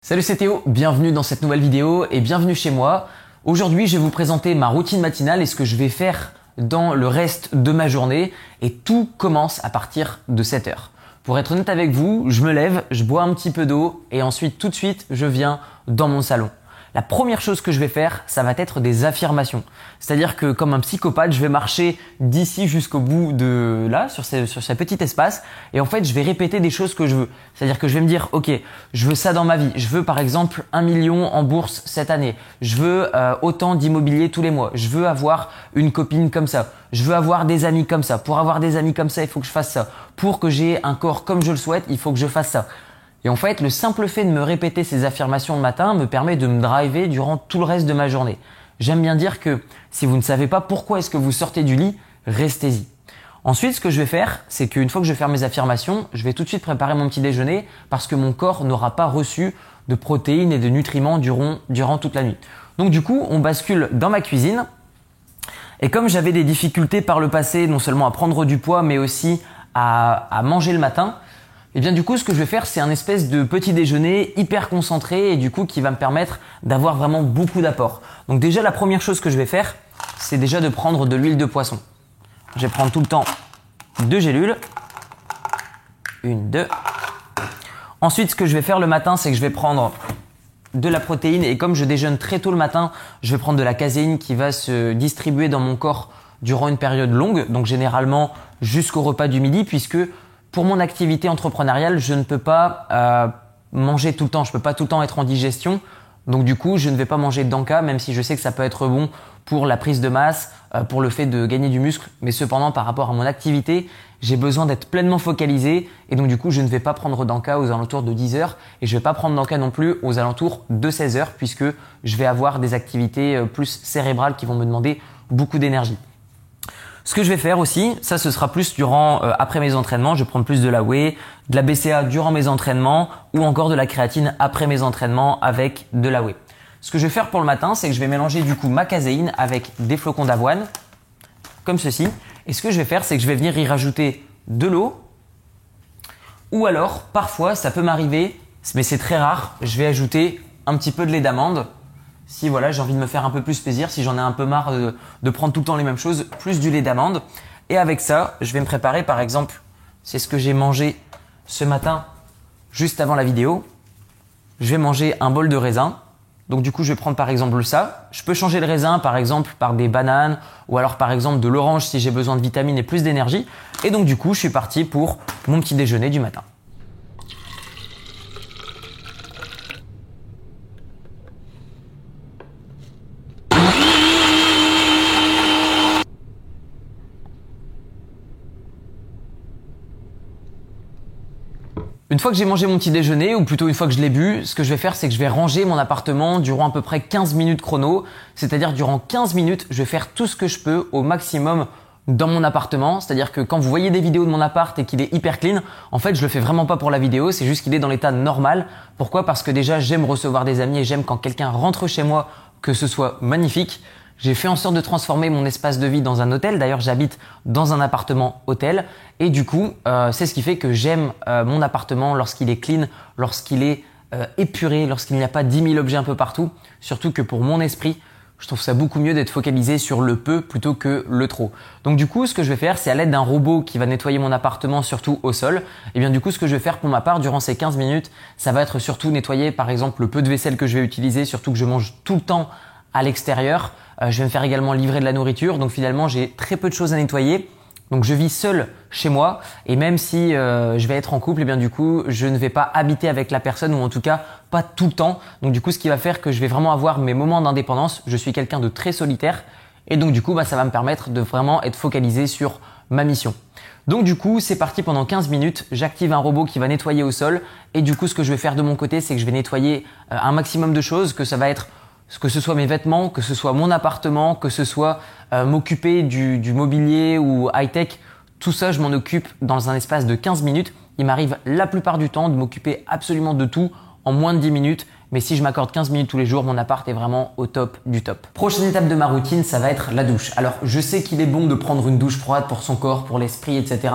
Salut c'est Théo, bienvenue dans cette nouvelle vidéo et bienvenue chez moi. Aujourd'hui je vais vous présenter ma routine matinale et ce que je vais faire dans le reste de ma journée et tout commence à partir de 7 heures. Pour être honnête avec vous, je me lève, je bois un petit peu d'eau et ensuite tout de suite je viens dans mon salon la première chose que je vais faire, ça va être des affirmations. C'est-à-dire que comme un psychopathe, je vais marcher d'ici jusqu'au bout de là, sur ce, sur petit espace, et en fait, je vais répéter des choses que je veux. C'est-à-dire que je vais me dire, ok, je veux ça dans ma vie. Je veux par exemple un million en bourse cette année. Je veux euh, autant d'immobilier tous les mois. Je veux avoir une copine comme ça. Je veux avoir des amis comme ça. Pour avoir des amis comme ça, il faut que je fasse ça. Pour que j'ai un corps comme je le souhaite, il faut que je fasse ça. Et en fait, le simple fait de me répéter ces affirmations le matin me permet de me driver durant tout le reste de ma journée. J'aime bien dire que si vous ne savez pas pourquoi est-ce que vous sortez du lit, restez-y. Ensuite, ce que je vais faire, c'est qu'une fois que je vais faire mes affirmations, je vais tout de suite préparer mon petit déjeuner parce que mon corps n'aura pas reçu de protéines et de nutriments durant, toute la nuit. Donc du coup, on bascule dans ma cuisine. Et comme j'avais des difficultés par le passé, non seulement à prendre du poids, mais aussi à manger le matin, et eh bien du coup, ce que je vais faire, c'est un espèce de petit déjeuner hyper concentré et du coup qui va me permettre d'avoir vraiment beaucoup d'apports. Donc déjà, la première chose que je vais faire, c'est déjà de prendre de l'huile de poisson. Je vais prendre tout le temps deux gélules. Une, deux. Ensuite, ce que je vais faire le matin, c'est que je vais prendre de la protéine et comme je déjeune très tôt le matin, je vais prendre de la caséine qui va se distribuer dans mon corps durant une période longue, donc généralement jusqu'au repas du midi puisque pour mon activité entrepreneuriale, je ne peux pas euh, manger tout le temps. Je ne peux pas tout le temps être en digestion. Donc du coup, je ne vais pas manger d'anka, même si je sais que ça peut être bon pour la prise de masse, euh, pour le fait de gagner du muscle. Mais cependant, par rapport à mon activité, j'ai besoin d'être pleinement focalisé. Et donc du coup, je ne vais pas prendre d'anka aux alentours de 10 heures. Et je ne vais pas prendre d'anka non plus aux alentours de 16 heures, puisque je vais avoir des activités euh, plus cérébrales qui vont me demander beaucoup d'énergie. Ce que je vais faire aussi, ça ce sera plus durant euh, après mes entraînements, je prendre plus de la whey, de la BCA durant mes entraînements ou encore de la créatine après mes entraînements avec de la whey. Ce que je vais faire pour le matin, c'est que je vais mélanger du coup ma caséine avec des flocons d'avoine comme ceci. Et ce que je vais faire, c'est que je vais venir y rajouter de l'eau ou alors parfois ça peut m'arriver, mais c'est très rare, je vais ajouter un petit peu de lait d'amande si voilà, j'ai envie de me faire un peu plus plaisir, si j'en ai un peu marre de, prendre tout le temps les mêmes choses, plus du lait d'amande. Et avec ça, je vais me préparer par exemple, c'est ce que j'ai mangé ce matin juste avant la vidéo. Je vais manger un bol de raisin. Donc du coup, je vais prendre par exemple ça. Je peux changer le raisin par exemple par des bananes ou alors par exemple de l'orange si j'ai besoin de vitamines et plus d'énergie. Et donc du coup, je suis parti pour mon petit déjeuner du matin. Une fois que j'ai mangé mon petit déjeuner, ou plutôt une fois que je l'ai bu, ce que je vais faire, c'est que je vais ranger mon appartement durant à peu près 15 minutes chrono. C'est-à-dire durant 15 minutes, je vais faire tout ce que je peux au maximum dans mon appartement. C'est-à-dire que quand vous voyez des vidéos de mon appart et qu'il est hyper clean, en fait, je le fais vraiment pas pour la vidéo, c'est juste qu'il est dans l'état normal. Pourquoi? Parce que déjà, j'aime recevoir des amis et j'aime quand quelqu'un rentre chez moi que ce soit magnifique. J'ai fait en sorte de transformer mon espace de vie dans un hôtel. D'ailleurs, j'habite dans un appartement hôtel. Et du coup, euh, c'est ce qui fait que j'aime euh, mon appartement lorsqu'il est clean, lorsqu'il est euh, épuré, lorsqu'il n'y a pas 10 000 objets un peu partout. Surtout que pour mon esprit, je trouve ça beaucoup mieux d'être focalisé sur le peu plutôt que le trop. Donc du coup, ce que je vais faire, c'est à l'aide d'un robot qui va nettoyer mon appartement, surtout au sol. Et eh bien du coup, ce que je vais faire pour ma part durant ces 15 minutes, ça va être surtout nettoyer par exemple le peu de vaisselle que je vais utiliser, surtout que je mange tout le temps à l'extérieur. Euh, je vais me faire également livrer de la nourriture. Donc finalement, j'ai très peu de choses à nettoyer. Donc je vis seul chez moi et même si euh, je vais être en couple, et eh bien du coup je ne vais pas habiter avec la personne ou en tout cas pas tout le temps. Donc du coup ce qui va faire que je vais vraiment avoir mes moments d'indépendance. Je suis quelqu'un de très solitaire et donc du coup bah, ça va me permettre de vraiment être focalisé sur ma mission. Donc du coup c'est parti pendant 15 minutes. J'active un robot qui va nettoyer au sol et du coup ce que je vais faire de mon côté c'est que je vais nettoyer euh, un maximum de choses que ça va être que ce soit mes vêtements, que ce soit mon appartement, que ce soit euh, m'occuper du, du, mobilier ou high-tech, tout ça, je m'en occupe dans un espace de 15 minutes. Il m'arrive la plupart du temps de m'occuper absolument de tout en moins de 10 minutes. Mais si je m'accorde 15 minutes tous les jours, mon appart est vraiment au top du top. Prochaine étape de ma routine, ça va être la douche. Alors, je sais qu'il est bon de prendre une douche froide pour son corps, pour l'esprit, etc.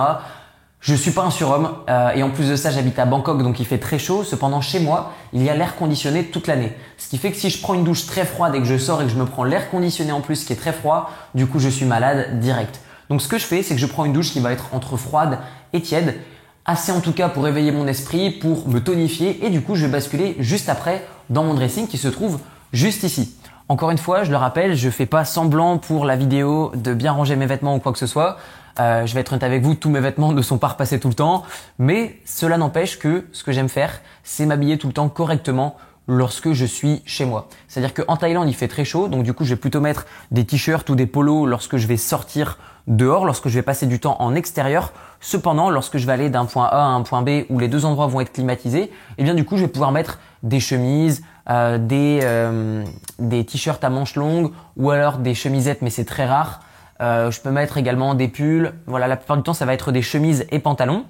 Je suis pas un surhomme euh, et en plus de ça j'habite à Bangkok donc il fait très chaud. Cependant chez moi il y a l'air conditionné toute l'année. Ce qui fait que si je prends une douche très froide et que je sors et que je me prends l'air conditionné en plus qui est très froid, du coup je suis malade direct. Donc ce que je fais c'est que je prends une douche qui va être entre froide et tiède, assez en tout cas pour éveiller mon esprit, pour me tonifier et du coup je vais basculer juste après dans mon dressing qui se trouve juste ici. Encore une fois, je le rappelle, je fais pas semblant pour la vidéo de bien ranger mes vêtements ou quoi que ce soit. Euh, je vais être honnête avec vous, tous mes vêtements ne sont pas repassés tout le temps, mais cela n'empêche que ce que j'aime faire, c'est m'habiller tout le temps correctement lorsque je suis chez moi. C'est-à-dire qu'en Thaïlande, il fait très chaud, donc du coup, je vais plutôt mettre des t-shirts ou des polos lorsque je vais sortir dehors, lorsque je vais passer du temps en extérieur. Cependant, lorsque je vais aller d'un point A à un point B où les deux endroits vont être climatisés, eh bien du coup, je vais pouvoir mettre des chemises, euh, des, euh, des t-shirts à manches longues ou alors des chemisettes, mais c'est très rare. Euh, je peux mettre également des pulls. Voilà, la plupart du temps, ça va être des chemises et pantalons.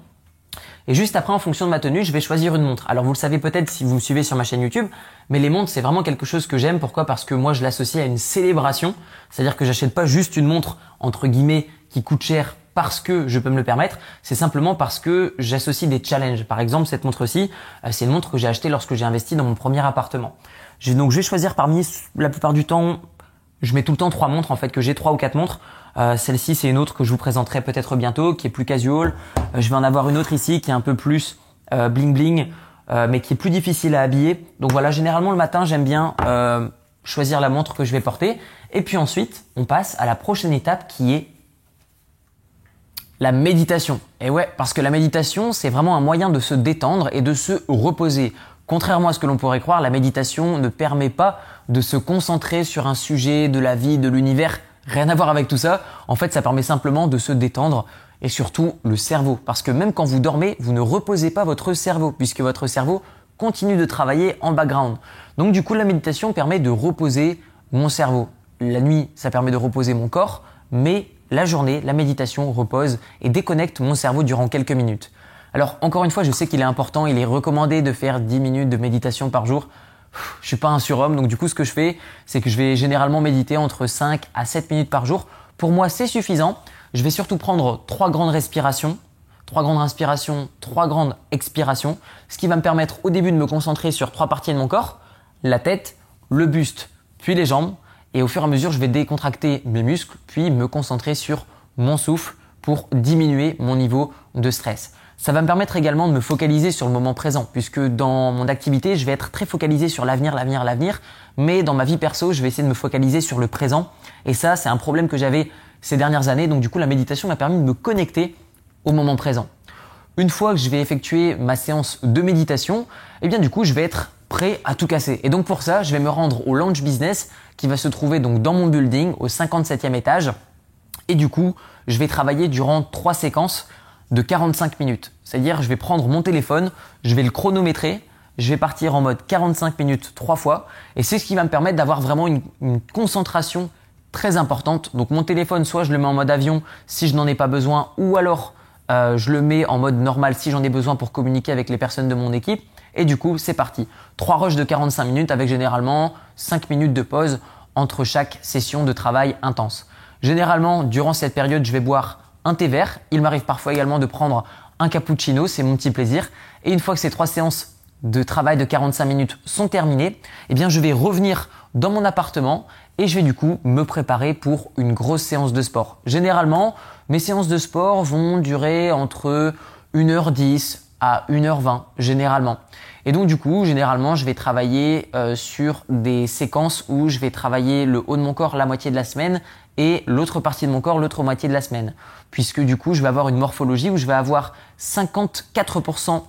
Et juste après, en fonction de ma tenue, je vais choisir une montre. Alors vous le savez peut-être si vous me suivez sur ma chaîne YouTube, mais les montres, c'est vraiment quelque chose que j'aime. Pourquoi? Parce que moi, je l'associe à une célébration. C'est-à-dire que j'achète pas juste une montre, entre guillemets, qui coûte cher parce que je peux me le permettre, c'est simplement parce que j'associe des challenges. Par exemple, cette montre-ci, euh, c'est une montre que j'ai achetée lorsque j'ai investi dans mon premier appartement. Donc je vais choisir parmi la plupart du temps je mets tout le temps trois montres en fait que j'ai trois ou quatre montres. Euh, celle-ci c'est une autre que je vous présenterai peut-être bientôt qui est plus casual. Euh, je vais en avoir une autre ici qui est un peu plus euh, bling bling mais qui est plus difficile à habiller. Donc voilà, généralement le matin j'aime bien choisir la montre que je vais porter et puis ensuite on passe à la prochaine étape qui est la méditation. Et ouais, parce que la méditation, c'est vraiment un moyen de se détendre et de se reposer. Contrairement à ce que l'on pourrait croire, la méditation ne permet pas de se concentrer sur un sujet de la vie, de l'univers. Rien à voir avec tout ça. En fait, ça permet simplement de se détendre et surtout le cerveau. Parce que même quand vous dormez, vous ne reposez pas votre cerveau puisque votre cerveau continue de travailler en background. Donc du coup, la méditation permet de reposer mon cerveau. La nuit, ça permet de reposer mon corps, mais la journée, la méditation repose et déconnecte mon cerveau durant quelques minutes. Alors encore une fois, je sais qu'il est important, il est recommandé de faire 10 minutes de méditation par jour. Je suis pas un surhomme, donc du coup ce que je fais, c'est que je vais généralement méditer entre 5 à 7 minutes par jour. Pour moi, c'est suffisant. Je vais surtout prendre trois grandes respirations, trois grandes inspirations, trois grandes expirations, ce qui va me permettre au début de me concentrer sur trois parties de mon corps, la tête, le buste, puis les jambes, et au fur et à mesure, je vais décontracter mes muscles, puis me concentrer sur mon souffle pour diminuer mon niveau de stress. Ça va me permettre également de me focaliser sur le moment présent, puisque dans mon activité, je vais être très focalisé sur l'avenir, l'avenir, l'avenir, mais dans ma vie perso, je vais essayer de me focaliser sur le présent. Et ça, c'est un problème que j'avais ces dernières années, donc du coup, la méditation m'a permis de me connecter au moment présent. Une fois que je vais effectuer ma séance de méditation, eh bien du coup, je vais être prêt à tout casser. Et donc pour ça, je vais me rendre au Launch Business qui va se trouver donc dans mon building au 57e étage. Et du coup, je vais travailler durant trois séquences de 45 minutes. C'est-à-dire, je vais prendre mon téléphone, je vais le chronométrer, je vais partir en mode 45 minutes trois fois, et c'est ce qui va me permettre d'avoir vraiment une, concentration très importante. Donc mon téléphone, soit je le mets en mode avion si je n'en ai pas besoin, ou alors euh, je le mets en mode normal si j'en ai besoin pour communiquer avec les personnes de mon équipe. Et du coup, c'est parti. Trois rushs de 45 minutes avec généralement 5 minutes de pause entre chaque session de travail intense. Généralement, durant cette période, je vais boire un thé vert. Il m'arrive parfois également de prendre un cappuccino, c'est mon petit plaisir. Et une fois que ces trois séances de travail de 45 minutes sont terminées, eh je vais revenir dans mon appartement et je vais du coup me préparer pour une grosse séance de sport. Généralement, mes séances de sport vont durer entre 1h10 à 1h20 généralement. Et donc du coup, généralement, je vais travailler euh, sur des séquences où je vais travailler le haut de mon corps la moitié de la semaine et l'autre partie de mon corps l'autre moitié de la semaine. Puisque du coup, je vais avoir une morphologie où je vais avoir 54%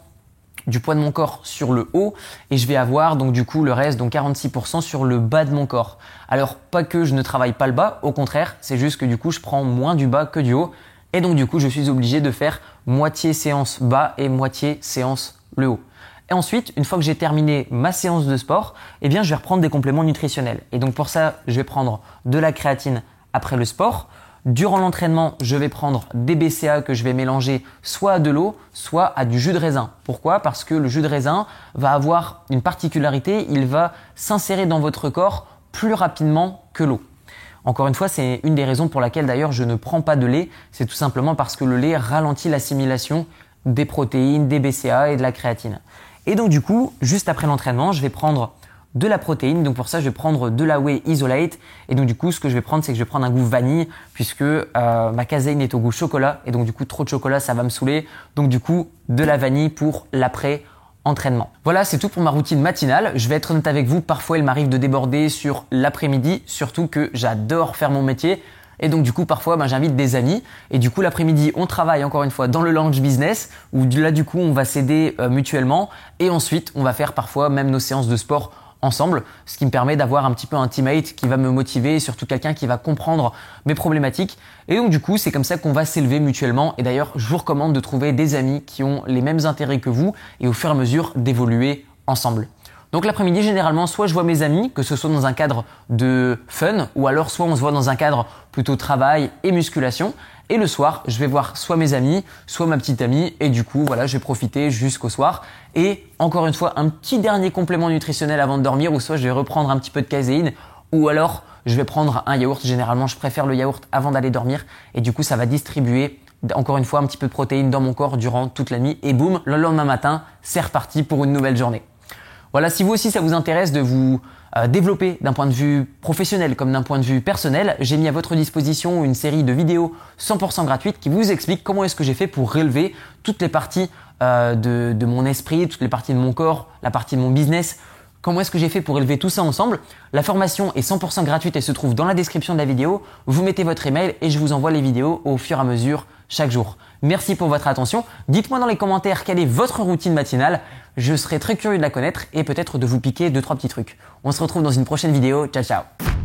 du poids de mon corps sur le haut et je vais avoir donc du coup le reste, donc 46% sur le bas de mon corps. Alors pas que je ne travaille pas le bas, au contraire, c'est juste que du coup je prends moins du bas que du haut et donc du coup je suis obligé de faire moitié séance bas et moitié séance le haut. Et ensuite, une fois que j'ai terminé ma séance de sport, eh bien je vais reprendre des compléments nutritionnels. Et donc pour ça, je vais prendre de la créatine après le sport. Durant l'entraînement, je vais prendre des BCA que je vais mélanger soit à de l'eau, soit à du jus de raisin. Pourquoi? Parce que le jus de raisin va avoir une particularité, il va s'insérer dans votre corps plus rapidement que l'eau. Encore une fois, c'est une des raisons pour laquelle d'ailleurs je ne prends pas de lait. C'est tout simplement parce que le lait ralentit l'assimilation des protéines, des BCA et de la créatine. Et donc du coup, juste après l'entraînement, je vais prendre de la protéine. Donc pour ça, je vais prendre de la whey isolate. Et donc du coup, ce que je vais prendre, c'est que je vais prendre un goût vanille puisque euh, ma caséine est au goût chocolat. Et donc du coup, trop de chocolat, ça va me saouler. Donc du coup, de la vanille pour l'après entraînement. Voilà, c'est tout pour ma routine matinale. Je vais être honnête avec vous, parfois il m'arrive de déborder sur l'après-midi, surtout que j'adore faire mon métier. Et donc du coup parfois ben, j'invite des amis et du coup l'après-midi on travaille encore une fois dans le lounge business où là du coup on va s'aider euh, mutuellement et ensuite on va faire parfois même nos séances de sport ensemble, ce qui me permet d'avoir un petit peu un teammate qui va me motiver et surtout quelqu'un qui va comprendre mes problématiques. Et donc du coup, c'est comme ça qu'on va s'élever mutuellement. Et d'ailleurs, je vous recommande de trouver des amis qui ont les mêmes intérêts que vous et au fur et à mesure d'évoluer ensemble. Donc l'après-midi, généralement, soit je vois mes amis, que ce soit dans un cadre de fun, ou alors soit on se voit dans un cadre plutôt travail et musculation. Et le soir, je vais voir soit mes amis, soit ma petite amie. Et du coup, voilà, je vais profiter jusqu'au soir. Et encore une fois, un petit dernier complément nutritionnel avant de dormir, ou soit je vais reprendre un petit peu de caséine, ou alors je vais prendre un yaourt. Généralement, je préfère le yaourt avant d'aller dormir. Et du coup, ça va distribuer encore une fois un petit peu de protéines dans mon corps durant toute la nuit. Et boum, le lendemain matin, c'est reparti pour une nouvelle journée. Voilà, si vous aussi ça vous intéresse de vous euh, développer d'un point de vue professionnel comme d'un point de vue personnel, j'ai mis à votre disposition une série de vidéos 100% gratuites qui vous expliquent comment est-ce que j'ai fait pour relever toutes les parties euh, de, mon esprit, toutes les parties de mon corps, la partie de mon business, Comment est-ce que j'ai fait pour élever tout ça ensemble? La formation est 100% gratuite et se trouve dans la description de la vidéo. Vous mettez votre email et je vous envoie les vidéos au fur et à mesure chaque jour. Merci pour votre attention. Dites-moi dans les commentaires quelle est votre routine matinale. Je serai très curieux de la connaître et peut-être de vous piquer deux trois petits trucs. On se retrouve dans une prochaine vidéo. Ciao ciao